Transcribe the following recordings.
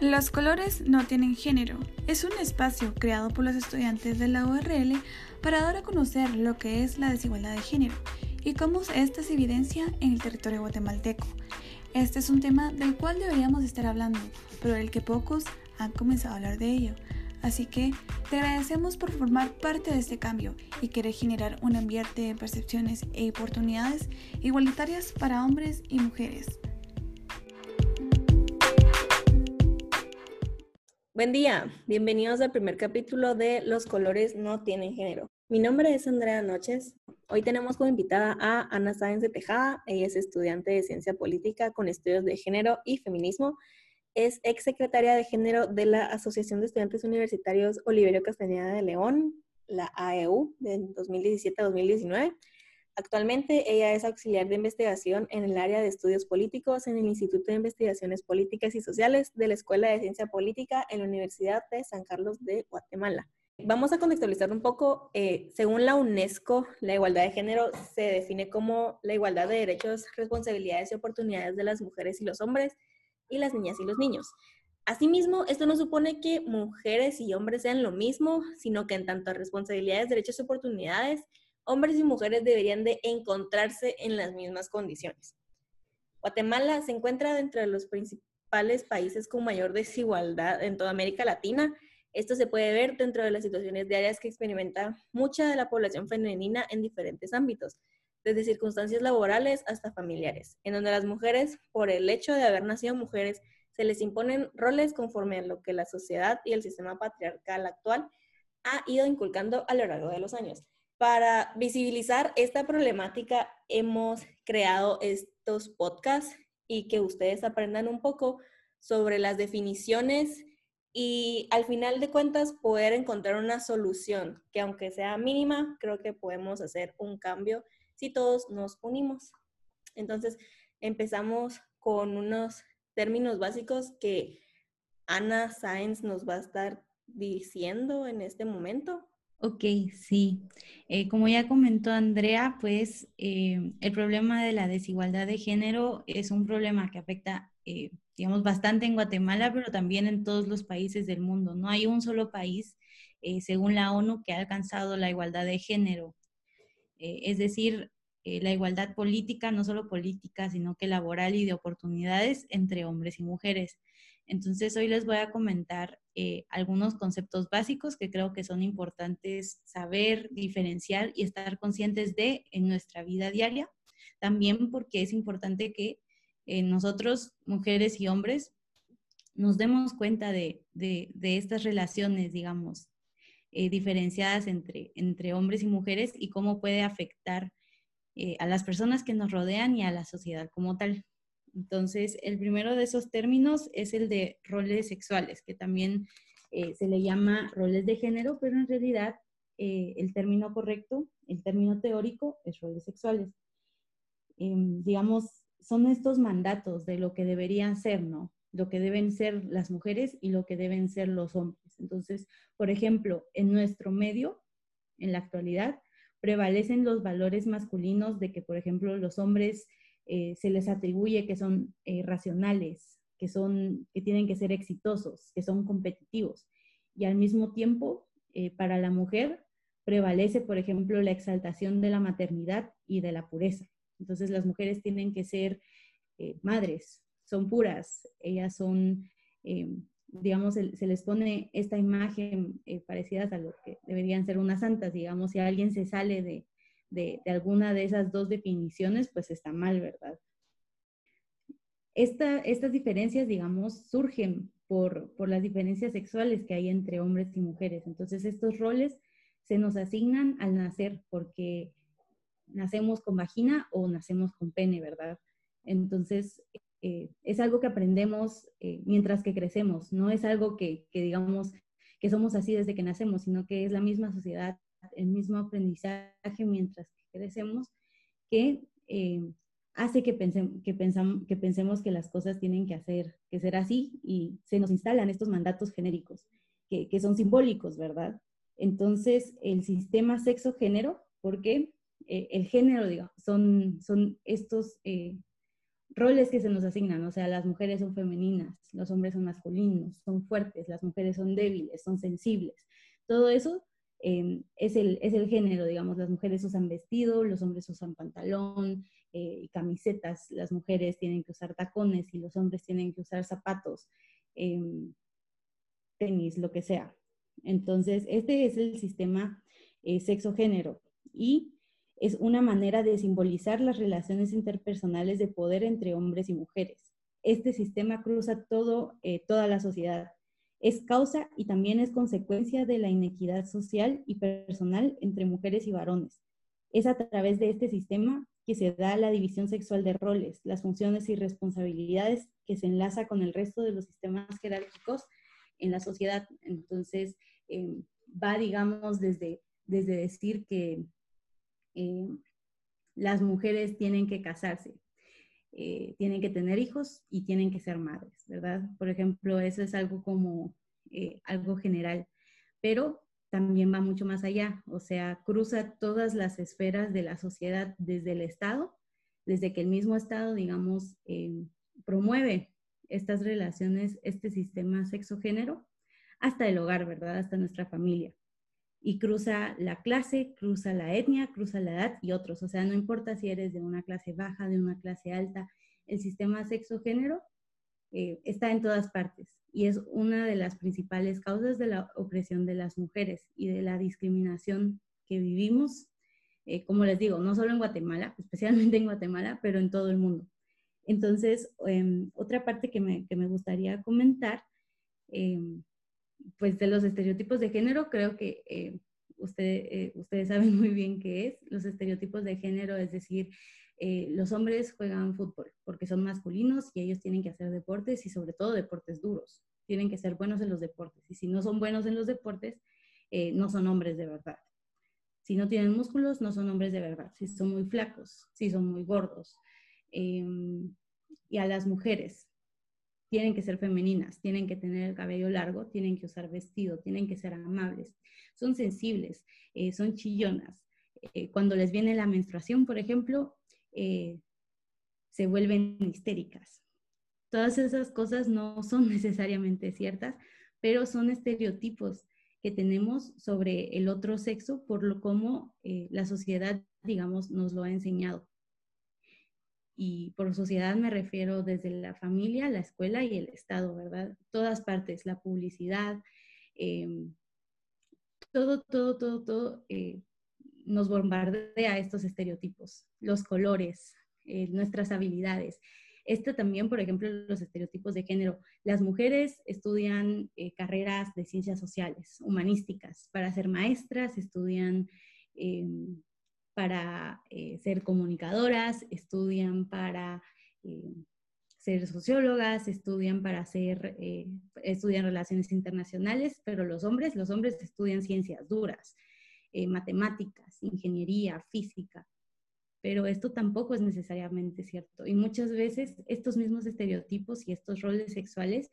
Los colores no tienen género. Es un espacio creado por los estudiantes de la URL para dar a conocer lo que es la desigualdad de género y cómo esta se evidencia en el territorio guatemalteco. Este es un tema del cual deberíamos estar hablando, pero del que pocos han comenzado a hablar de ello. Así que te agradecemos por formar parte de este cambio y querer generar un ambiente de percepciones e oportunidades igualitarias para hombres y mujeres. Buen día, bienvenidos al primer capítulo de Los colores no tienen género. Mi nombre es Andrea Noches. Hoy tenemos como invitada a Ana Sáenz de Tejada. Ella es estudiante de ciencia política con estudios de género y feminismo. Es ex secretaria de género de la Asociación de Estudiantes Universitarios Oliverio Castañeda de León, la AEU, de 2017 a 2019 Actualmente ella es auxiliar de investigación en el área de estudios políticos en el Instituto de Investigaciones Políticas y Sociales de la Escuela de Ciencia Política en la Universidad de San Carlos de Guatemala. Vamos a contextualizar un poco. Eh, según la UNESCO, la igualdad de género se define como la igualdad de derechos, responsabilidades y oportunidades de las mujeres y los hombres y las niñas y los niños. Asimismo, esto no supone que mujeres y hombres sean lo mismo, sino que en tanto a responsabilidades, derechos y oportunidades, hombres y mujeres deberían de encontrarse en las mismas condiciones. Guatemala se encuentra dentro de los principales países con mayor desigualdad en toda América Latina. Esto se puede ver dentro de las situaciones diarias que experimenta mucha de la población femenina en diferentes ámbitos, desde circunstancias laborales hasta familiares, en donde las mujeres, por el hecho de haber nacido mujeres, se les imponen roles conforme a lo que la sociedad y el sistema patriarcal actual ha ido inculcando a lo largo de los años. Para visibilizar esta problemática hemos creado estos podcasts y que ustedes aprendan un poco sobre las definiciones y al final de cuentas poder encontrar una solución que aunque sea mínima, creo que podemos hacer un cambio si todos nos unimos. Entonces, empezamos con unos términos básicos que Ana Sáenz nos va a estar diciendo en este momento. Ok, sí. Eh, como ya comentó Andrea, pues eh, el problema de la desigualdad de género es un problema que afecta, eh, digamos, bastante en Guatemala, pero también en todos los países del mundo. No hay un solo país, según la ONU, que ha alcanzado la igualdad de género. es decir, la igualdad política, no solo política, sino que laboral y de oportunidades entre hombres y mujeres. Entonces, hoy les voy a comentar eh, algunos conceptos básicos que creo que son importantes saber, diferenciar y estar conscientes de en nuestra vida diaria. También porque es importante que eh, nosotros, mujeres y hombres, nos demos cuenta de, estas relaciones, digamos, eh, diferenciadas entre, entre hombres y mujeres y cómo puede afectar a las personas que nos rodean y a la sociedad como tal. Entonces, el primero de esos términos es el de roles sexuales, que también eh, se le llama roles de género, pero en realidad eh, el término correcto, el término teórico, es roles sexuales. Em, digamos, son estos mandatos de lo que deberían ser, ¿no? Lo que deben ser las mujeres y lo que deben ser los hombres. Entonces, por ejemplo, en nuestro medio, en la actualidad, prevalecen los valores masculinos de que, por ejemplo, los hombres eh, se les atribuye que son eh, racionales, que, son, que tienen que ser exitosos, que son competitivos. Y al mismo tiempo, eh, para la mujer prevalece, por ejemplo, la exaltación de la maternidad y de la pureza. Entonces las mujeres tienen que ser madres, son puras, ellas son, digamos, se, les pone esta imagen parecida a lo que deberían ser unas santas, digamos, si alguien se sale de, de, alguna de esas dos definiciones, pues está mal, ¿verdad? estas diferencias, digamos, surgen por, por las diferencias sexuales que hay entre hombres y mujeres. Entonces, estos roles se nos asignan al nacer porque nacemos con vagina o nacemos con pene, ¿verdad? Entonces, eh, es algo que aprendemos eh, mientras que crecemos, no es algo que, que, digamos que somos así desde que nacemos, sino que es la misma sociedad el mismo aprendizaje mientras crecemos, que eh, hace que, pensemos, que, pensamos, que pensemos que las cosas tienen que, hacer, que ser así y se nos instalan estos mandatos genéricos, que, que son simbólicos, ¿verdad? Entonces, el sistema sexo-género, porque eh, el género, digamos, son, son estos, eh, roles que se nos asignan, o sea, las mujeres son femeninas, los hombres son masculinos, son fuertes, las mujeres son débiles, son sensibles. Todo eso em, es, el, es el género, digamos, las mujeres usan vestido, los hombres usan pantalón eh, y camisetas, las mujeres tienen que usar tacones y los hombres tienen que usar zapatos, em, tenis, lo que sea. Entonces, este es el sistema eh, sexo-género y es una manera de simbolizar las relaciones interpersonales de poder entre hombres y mujeres. Este sistema cruza todo, eh, toda la sociedad. Es causa y también es consecuencia de la inequidad social y personal entre mujeres y varones. Es a través de este sistema que se da la división sexual de roles, las funciones y responsabilidades que se enlaza con el resto de los sistemas jerárquicos en la sociedad. Entonces, em, va, digamos, desde, desde decir que eh, las mujeres tienen que casarse, eh, tienen que tener hijos y tienen que ser madres, ¿verdad? Por ejemplo, eso es algo como eh, algo general, pero también va mucho más allá, o sea, cruza todas las esferas de la sociedad desde el Estado, desde que el mismo Estado, digamos, promueve estas relaciones, este sistema sexo-género, hasta el hogar, ¿verdad? Hasta nuestra familia y cruza la clase, cruza la etnia, cruza la edad y otros. O sea, no importa si eres de una clase baja, de una clase alta, el sistema sexo-género eh, está en todas partes y es una de las principales causas de la opresión de las mujeres y de la discriminación que vivimos, eh, como les digo, no solo en Guatemala, especialmente en Guatemala, pero en todo el mundo. Entonces, em, otra parte que me, que me gustaría comentar em, pues de los estereotipos de género, creo que eh, eh, ustedes saben muy bien qué es. Los estereotipos de género, es decir, eh, los hombres juegan fútbol porque son masculinos y ellos tienen que hacer deportes y sobre todo deportes duros. Tienen que ser buenos en los deportes. Y si no son buenos en los deportes, no son hombres de verdad. Si no tienen músculos, no son hombres de verdad. Si son muy flacos, si son muy gordos. Em, y a las mujeres, tienen que ser femeninas, tienen que tener el cabello largo, tienen que usar vestido, tienen que ser amables, son sensibles, eh, son chillonas. Eh, cuando les viene la menstruación, por ejemplo, eh, se vuelven histéricas. Todas esas cosas no son necesariamente ciertas, pero son estereotipos que tenemos sobre el otro sexo por lo como la sociedad, digamos, nos lo ha enseñado y por sociedad me refiero desde la familia, la escuela y el Estado, ¿verdad? Todas partes, la publicidad, em, todo, todo, todo, todo eh, nos bombardea estos estereotipos, los colores, eh, nuestras habilidades. Esto también, por ejemplo, los estereotipos de género. Las mujeres estudian eh, carreras de ciencias sociales, humanísticas. Para ser maestras estudian em, para eh, ser comunicadoras, estudian para eh, ser sociólogas, estudian para ser, eh, estudian relaciones internacionales, pero los hombres, los hombres estudian ciencias duras, matemáticas, ingeniería, física, pero esto tampoco es necesariamente cierto. Y muchas veces estos mismos estereotipos y estos roles sexuales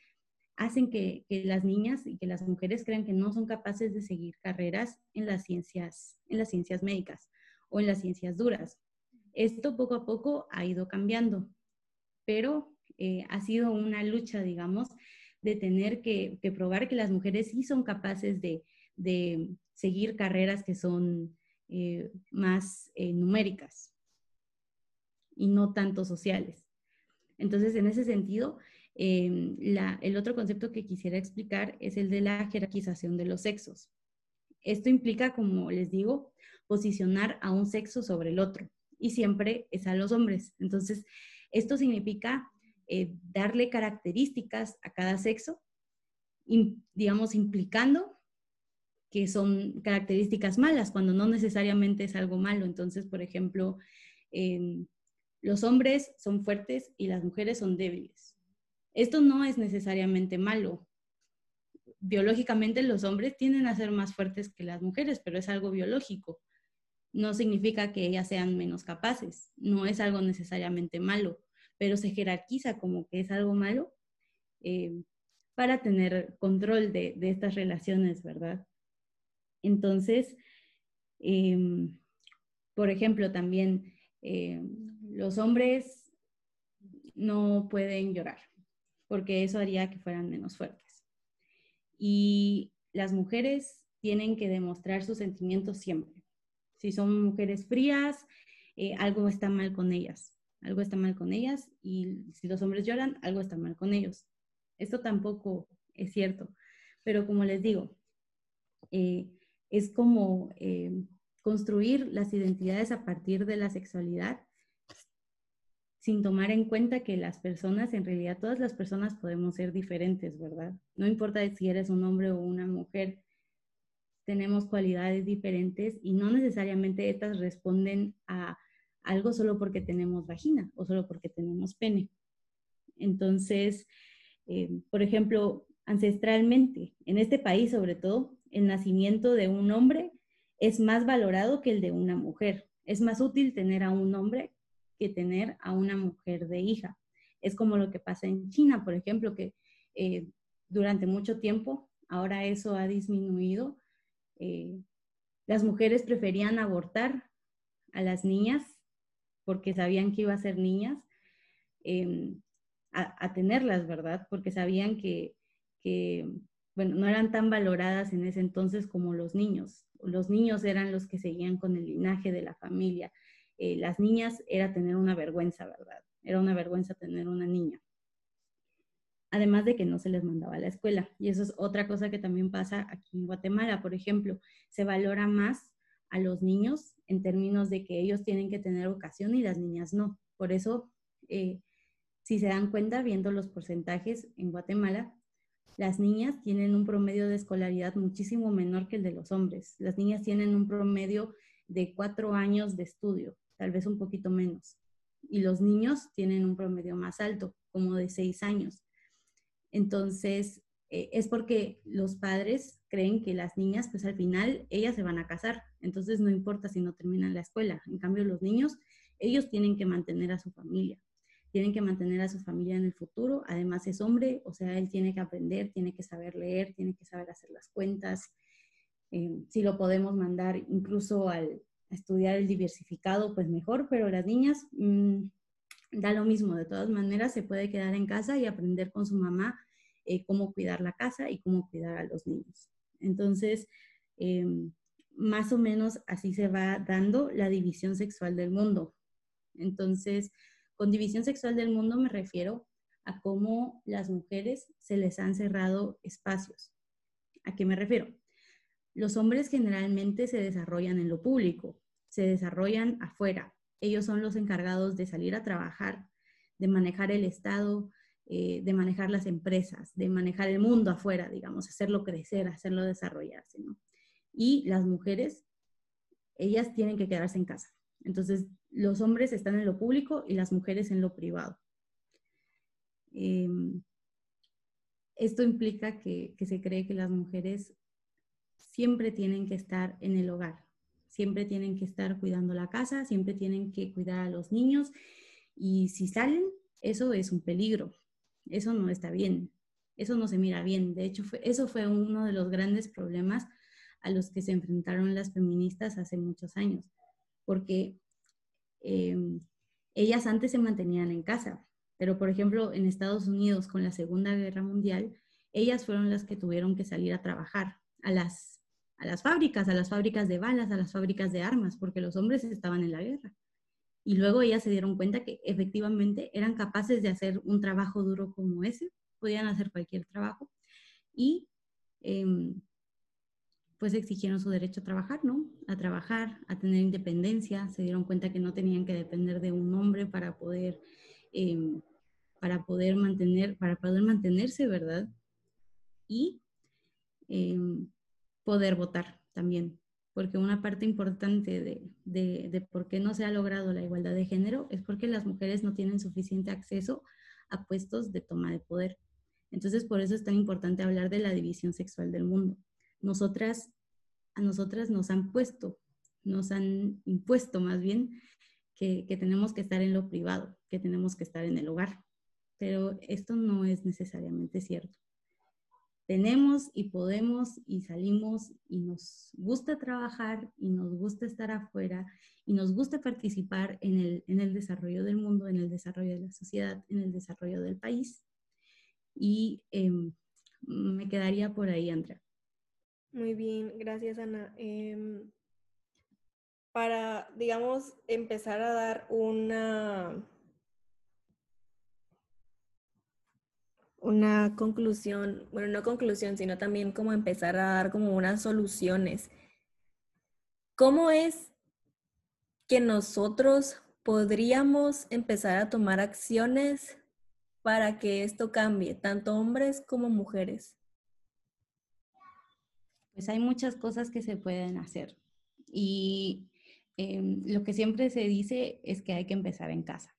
hacen que, que, las niñas y que las mujeres crean que no son capaces de seguir carreras en las ciencias, en las ciencias médicas o en las ciencias duras. Esto poco a poco ha ido cambiando, pero eh, ha sido una lucha, digamos, de tener que, probar que las mujeres sí son capaces de, seguir carreras que son eh, más eh, numéricas y no tanto sociales. Entonces, en ese sentido, el otro concepto que quisiera explicar es el de la jerarquización de los sexos. Esto implica, como les digo, posicionar a un sexo sobre el otro y siempre es a los hombres. Entonces, esto significa eh, darle características a cada sexo, digamos, implicando que son características malas, cuando no necesariamente es algo malo. Entonces, por ejemplo, em, los hombres son fuertes y las mujeres son débiles. Esto no es necesariamente malo. Biológicamente los hombres tienden a ser más fuertes que las mujeres, pero es algo biológico no significa que ellas sean menos capaces, no es algo necesariamente malo, pero se jerarquiza como que es algo malo eh, para tener control de, estas relaciones, ¿verdad? Entonces, em, por ejemplo, también em, los hombres no pueden llorar, porque eso haría que fueran menos fuertes. Y las mujeres tienen que demostrar sus sentimientos siempre. Si son mujeres frías, eh, algo está mal con ellas, algo está mal con ellas, y si los hombres lloran, algo está mal con ellos. Esto tampoco es cierto, pero como les digo, eh, es como eh, construir las identidades a partir de la sexualidad sin tomar en cuenta que las personas, en realidad todas las personas podemos ser diferentes, ¿verdad? No importa si eres un hombre o una mujer, tenemos cualidades diferentes y no necesariamente estas responden a algo solo porque tenemos vagina o solo porque tenemos pene. Entonces, eh, por ejemplo, ancestralmente, en este país sobre todo, el nacimiento de un hombre es más valorado que el de una mujer. Es más útil tener a un hombre que tener a una mujer de hija. Es como lo que pasa en China, por ejemplo, que eh, durante mucho tiempo, ahora eso ha disminuido, eh, las mujeres preferían abortar a las niñas porque sabían que iba a ser niñas, em, a, tenerlas, ¿verdad? Porque sabían que, que, bueno, no eran tan valoradas en ese entonces como los niños. Los niños eran los que seguían con el linaje de la familia. Eh, las niñas era tener una vergüenza, ¿verdad? Era una vergüenza tener una niña. Además de que no se les mandaba a la escuela. Y eso es otra cosa que también pasa aquí en Guatemala, por ejemplo. Se valora más a los niños en términos de que ellos tienen que tener vocación y las niñas no. Por eso, eh, si se dan cuenta, viendo los porcentajes en Guatemala, las niñas tienen un promedio de escolaridad muchísimo menor que el de los hombres. Las niñas tienen un promedio de cuatro años de estudio tal vez un poquito menos. Y los niños tienen un promedio más alto, como de seis años. Entonces, eh, es porque los padres creen que las niñas, pues al final, ellas se van a casar. Entonces, no importa si no terminan la escuela. En cambio, los niños, ellos tienen que mantener a su familia. Tienen que mantener a su familia en el futuro. Además, es hombre, o sea, él tiene que aprender, tiene que saber leer, tiene que saber hacer las cuentas. Eh, si lo podemos mandar incluso al, estudiar el diversificado, pues mejor, pero las niñas mm, da lo mismo, de todas maneras se puede quedar en casa y aprender con su mamá eh, cómo cuidar la casa y cómo cuidar a los niños. Entonces, em, más o menos así se va dando la división sexual del mundo. Entonces, con división sexual del mundo me refiero a cómo las mujeres se les han cerrado espacios. ¿A qué me refiero? Los hombres generalmente se desarrollan en lo público, se desarrollan afuera. Ellos son los encargados de salir a trabajar, de manejar el Estado, eh, de manejar las empresas, de manejar el mundo afuera, digamos, hacerlo crecer, hacerlo desarrollarse, Y las mujeres, ellas tienen que quedarse en casa. Entonces, los hombres están en lo público y las mujeres en lo privado. Em, esto implica que, se cree que las mujeres siempre tienen que estar en el hogar, siempre tienen que estar cuidando la casa, siempre tienen que cuidar a los niños y si salen, eso es un peligro, eso no está bien, eso no se mira bien. De hecho, eso fue uno de los grandes problemas a los que se enfrentaron las feministas hace muchos años, porque em, ellas antes se mantenían en casa, pero por ejemplo en Estados Unidos con la Segunda Guerra Mundial, ellas fueron las que tuvieron que salir a trabajar a las a las fábricas, a las fábricas de balas, a las fábricas de armas, porque los hombres estaban en la guerra. Y luego ellas se dieron cuenta que efectivamente eran capaces de hacer un trabajo duro como ese, podían hacer cualquier trabajo, y em, pues exigieron su derecho a trabajar, ¿no? A trabajar, a tener independencia, se dieron cuenta que no tenían que depender de un hombre para poder, em, para poder mantener, para poder mantenerse, ¿verdad? Y em, poder votar también, porque una parte importante de, de, por qué no se ha logrado la igualdad de género es porque las mujeres no tienen suficiente acceso a puestos de toma de poder. Entonces, por eso es tan importante hablar de la división sexual del mundo. Nosotras, a nosotras nos han puesto, nos han impuesto más bien que, que tenemos que estar en lo privado, que tenemos que estar en el hogar. Pero esto no es necesariamente cierto. Tenemos y podemos y salimos y nos gusta trabajar y nos gusta estar afuera y nos gusta participar en el, en el desarrollo del mundo, en el desarrollo de la sociedad, en el desarrollo del país. Y em, me quedaría por ahí, Andrea. Muy bien, gracias Ana. Em, para, digamos, empezar a dar una, una conclusión, bueno, no conclusión, sino también como empezar a dar como unas soluciones. ¿Cómo es que nosotros podríamos empezar a tomar acciones para que esto cambie, tanto hombres como mujeres? Pues hay muchas cosas que se pueden hacer. Y em, lo que siempre se dice es que hay que empezar en casa.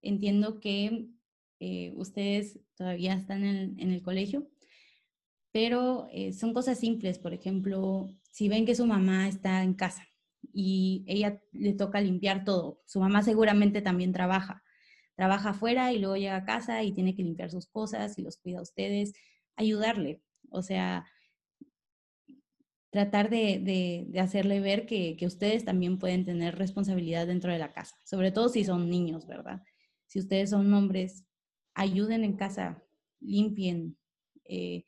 Entiendo que eh, ustedes todavía están en, el colegio, pero eh, son cosas simples. Por ejemplo, si ven que su mamá está en casa y ella le toca limpiar todo, su mamá seguramente también trabaja. Trabaja afuera y luego llega a casa y tiene que limpiar sus cosas y los cuida a ustedes, ayudarle. O sea, tratar de, hacerle ver que, ustedes también pueden tener responsabilidad dentro de la casa, sobre todo si son niños, ¿verdad? Si ustedes son hombres, ayuden en casa, limpien, eh,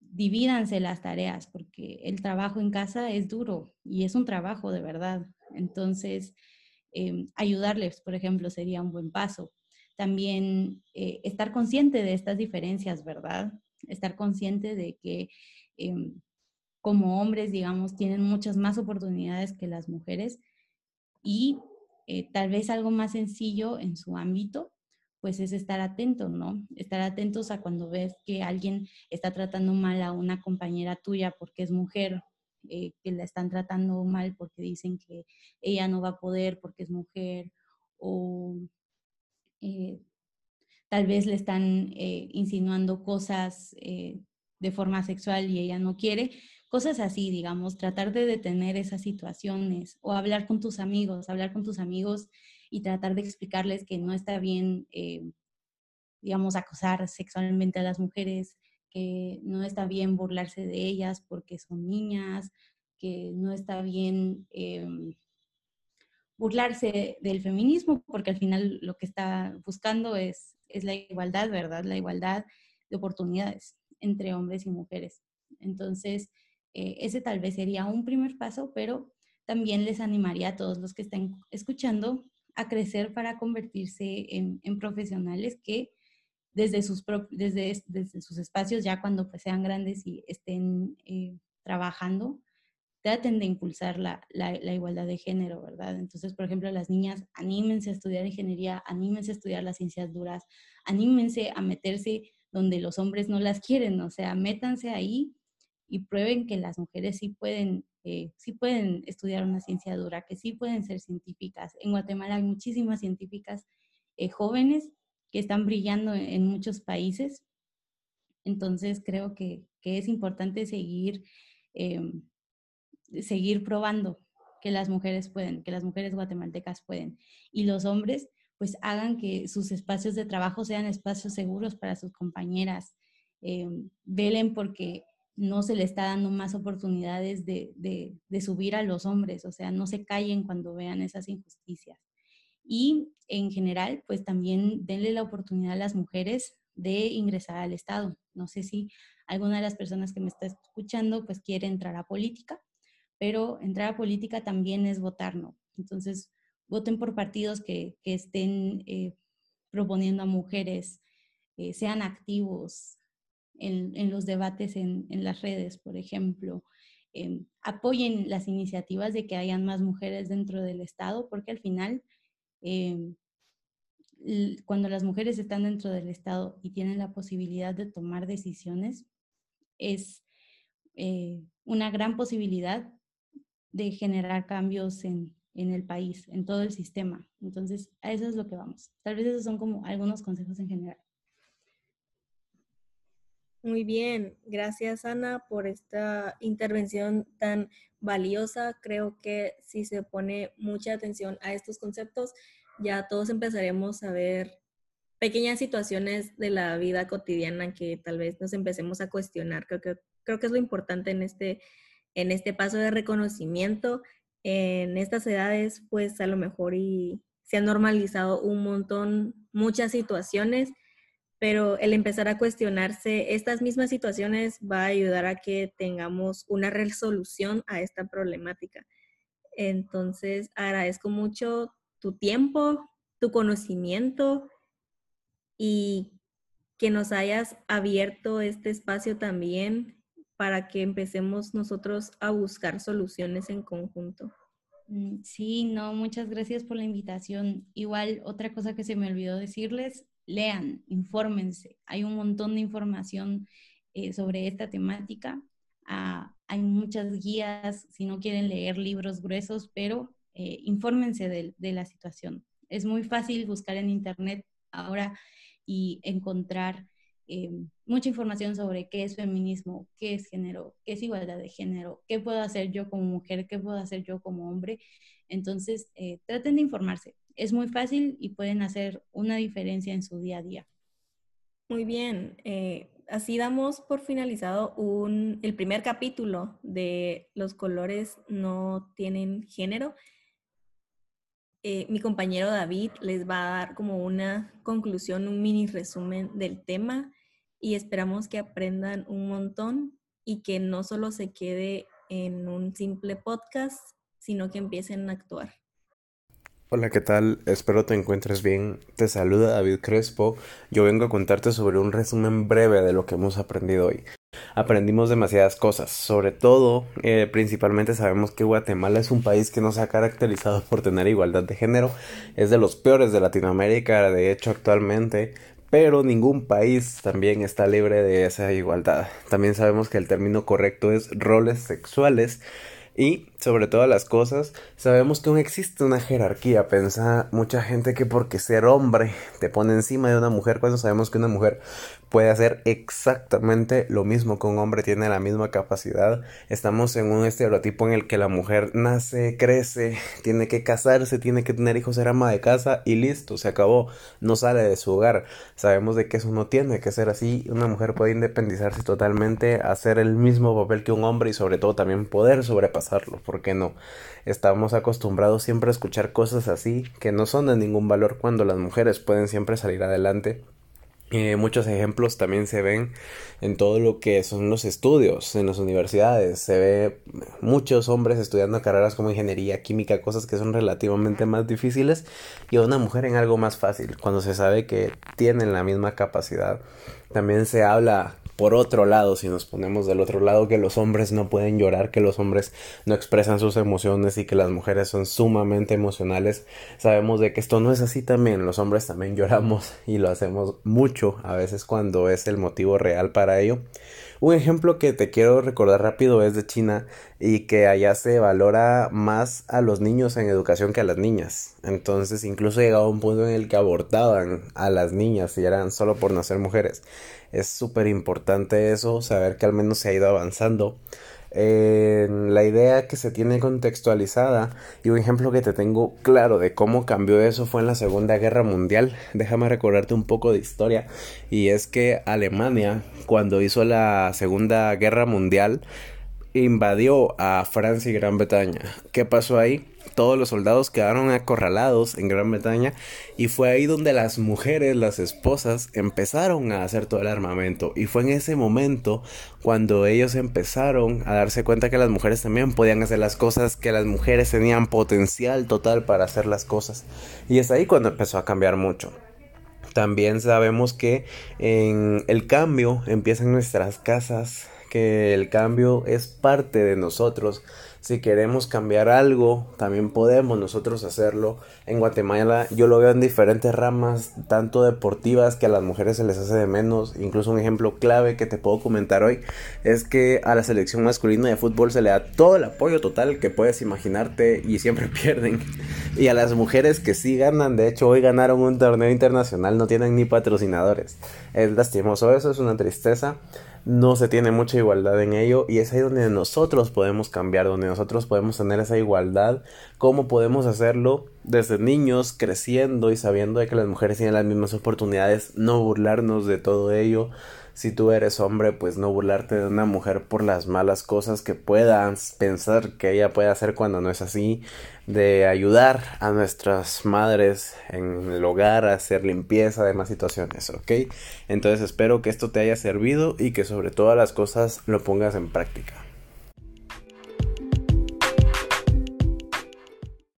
divídanse las tareas, porque el trabajo en casa es duro y es un trabajo de verdad. Entonces, em, ayudarles, por ejemplo, sería un buen paso. También eh, estar consciente de estas diferencias, ¿verdad? Estar consciente de que em, como hombres, digamos, tienen muchas más oportunidades que las mujeres y eh, tal vez algo más sencillo en su ámbito, pues es estar atento, ¿no? Estar atentos a cuando ves que alguien está tratando mal a una compañera tuya porque es mujer, eh, que la están tratando mal porque dicen que ella no va a poder porque es mujer, o eh, tal vez le están insinuando cosas de forma sexual y ella no quiere, Cosas así, digamos, tratar de detener esas situaciones o hablar con tus amigos, hablar con tus amigos y tratar de explicarles que no está bien, eh, digamos, acosar sexualmente a las mujeres, que no está bien burlarse de ellas porque son niñas, que no está bien em, burlarse del feminismo, porque al final lo que está buscando es, es la igualdad, ¿verdad? La igualdad de oportunidades entre hombres y mujeres. Entonces, eh, ese tal vez sería un primer paso, pero también les animaría a todos los que estén escuchando a crecer para convertirse en, profesionales que desde sus, desde, desde, sus espacios, ya cuando pues, sean grandes y estén eh, trabajando, traten de impulsar la, la, igualdad de género, ¿verdad? Entonces, por ejemplo, las niñas, anímense a estudiar ingeniería, anímense a estudiar las ciencias duras, anímense a meterse donde los hombres no las quieren, o sea, métanse ahí y prueben que las mujeres sí pueden, eh, sí pueden estudiar una ciencia dura, que sí pueden ser científicas. En Guatemala hay muchísimas científicas eh, jóvenes que están brillando en, muchos países. Entonces creo que, es importante seguir, em, seguir probando que las mujeres pueden, que las mujeres guatemaltecas pueden. Y los hombres pues hagan que sus espacios de trabajo sean espacios seguros para sus compañeras. Em, velen porque no se le está dando más oportunidades de, subir a los hombres, o sea, no se callen cuando vean esas injusticias. Y en general, pues también denle la oportunidad a las mujeres de ingresar al Estado. No sé si alguna de las personas que me está escuchando pues quiere entrar a política, pero entrar a política también es votar, ¿no? Entonces, voten por partidos que, estén eh, proponiendo a mujeres, eh, sean activos, en, los debates en, las redes, por ejemplo. Em, apoyen las iniciativas de que hayan más mujeres dentro del Estado, porque al final, em, cuando las mujeres están dentro del Estado y tienen la posibilidad de tomar decisiones, es eh, una gran posibilidad de generar cambios en, en el país, en todo el sistema. Entonces, a eso es lo que vamos. Tal vez esos son como algunos consejos en general. Muy bien, gracias Ana por esta intervención tan valiosa. Creo que si se pone mucha atención a estos conceptos, ya todos empezaremos a ver pequeñas situaciones de la vida cotidiana que tal vez nos empecemos a cuestionar. Creo que, creo que es lo importante en este, en este paso de reconocimiento. En estas edades, pues a lo mejor y se han normalizado un montón, muchas situaciones, pero el empezar a cuestionarse estas mismas situaciones va a ayudar a que tengamos una resolución a esta problemática. Entonces, agradezco mucho tu tiempo, tu conocimiento y que nos hayas abierto este espacio también para que empecemos nosotros a buscar soluciones en conjunto. Mm, sí, no, muchas gracias por la invitación. Igual, otra cosa que se me olvidó decirles, lean, infórmense. Hay un montón de información eh, sobre esta temática. Ah, hay muchas guías, si no quieren leer libros gruesos, pero eh, infórmense de, la situación. Es muy fácil buscar en Internet ahora y encontrar eh, mucha información sobre qué es feminismo, qué es género, qué es igualdad de género, qué puedo hacer yo como mujer, qué puedo hacer yo como hombre. Entonces, eh, traten de informarse. Es muy fácil y pueden hacer una diferencia en su día a día. Muy bien. Eh, así damos por finalizado un, el primer capítulo de Los colores no tienen género. Eh, mi compañero David les va a dar como una conclusión, un mini resumen del tema y esperamos que aprendan un montón y que no solo se quede en un simple podcast, sino que empiecen a actuar. Hola, ¿qué tal? Espero te encuentres bien. Te saluda David Crespo. Yo vengo a contarte sobre un resumen breve de lo que hemos aprendido hoy aprendimos demasiadas cosas. Sobre todo, eh, principalmente sabemos que Guatemala es un país que no se ha caracterizado por tener igualdad de género. Es de los peores de Latinoamérica, de hecho, actualmente. Pero ningún país también está libre de esa igualdad. También sabemos que el término correcto es roles sexuales y, sobre todas las cosas, sabemos que aún existe una jerarquía. Pensa mucha gente que porque ser hombre te pone encima de una mujer, cuando sabemos que una mujer puede hacer exactamente lo mismo que un hombre tiene la misma capacidad. Estamos en un estereotipo en el que la mujer nace, crece, tiene que casarse, tiene que tener hijos, ser ama de casa y listo, se acabó, no sale de su hogar. Sabemos de que eso no tiene que ser así. Una mujer puede independizarse totalmente, hacer el mismo papel que un hombre y sobre todo también poder sobrepasarlo, ¿por qué no? Estamos acostumbrados siempre a escuchar cosas así que no son de ningún valor cuando las mujeres pueden siempre salir adelante eh, muchos ejemplos también se ven en todo lo que son los estudios en las universidades. Se ve muchos hombres estudiando carreras como ingeniería, química, cosas que son relativamente más difíciles y a una mujer en algo más fácil, cuando se sabe que tienen la misma capacidad. También se habla por otro lado, si nos ponemos del otro lado, que los hombres no pueden llorar, que los hombres no expresan sus emociones y que las mujeres son sumamente emocionales, sabemos de que esto no es así también. Los hombres también lloramos y lo hacemos mucho a veces cuando es el motivo real para ello. Un ejemplo que te quiero recordar rápido es de China y que allá se valora más a los niños en educación que a las niñas. Entonces incluso llegaba un punto en el que abortaban a las niñas y eran solo por nacer mujeres. Es súper importante eso, saber que al menos se ha ido avanzando. En la idea que se tiene contextualizada y un ejemplo que te tengo claro de cómo cambió eso fue en la Segunda Guerra Mundial. Déjame recordarte un poco de historia y es que Alemania cuando hizo la Segunda Guerra Mundial invadió a Francia y Gran Bretaña. ¿Qué pasó ahí? todos los soldados quedaron acorralados en Gran Bretaña y fue ahí donde las mujeres, las esposas, empezaron a hacer todo el armamento. Y fue en ese momento cuando ellos empezaron a darse cuenta que las mujeres también podían hacer las cosas, que las mujeres tenían potencial total para hacer las cosas. Y es ahí cuando empezó a cambiar mucho. También sabemos que en el cambio empieza en nuestras casas, que el cambio es parte de nosotros si queremos cambiar algo, también podemos nosotros hacerlo. En Guatemala yo lo veo en diferentes ramas, tanto deportivas que a las mujeres se les hace de menos. Incluso un ejemplo clave que te puedo comentar hoy es que a la selección masculina de fútbol se le da todo el apoyo total que puedes imaginarte y siempre pierden. Y a las mujeres que sí ganan, de hecho hoy ganaron un torneo internacional, no tienen ni patrocinadores. Es lastimoso eso, es una tristeza. No se tiene mucha igualdad en ello y es ahí donde nosotros podemos cambiar, donde nosotros podemos tener esa igualdad, cómo podemos hacerlo desde niños creciendo y sabiendo de que las mujeres tienen las mismas oportunidades, no burlarnos de todo ello. Si tú eres hombre, pues no burlarte de una mujer por las malas cosas que puedas pensar que ella puede hacer cuando no es así de ayudar a nuestras madres en el hogar a hacer limpieza, demás situaciones, ¿ok? Entonces espero que esto te haya servido y que sobre todas las cosas lo pongas en práctica.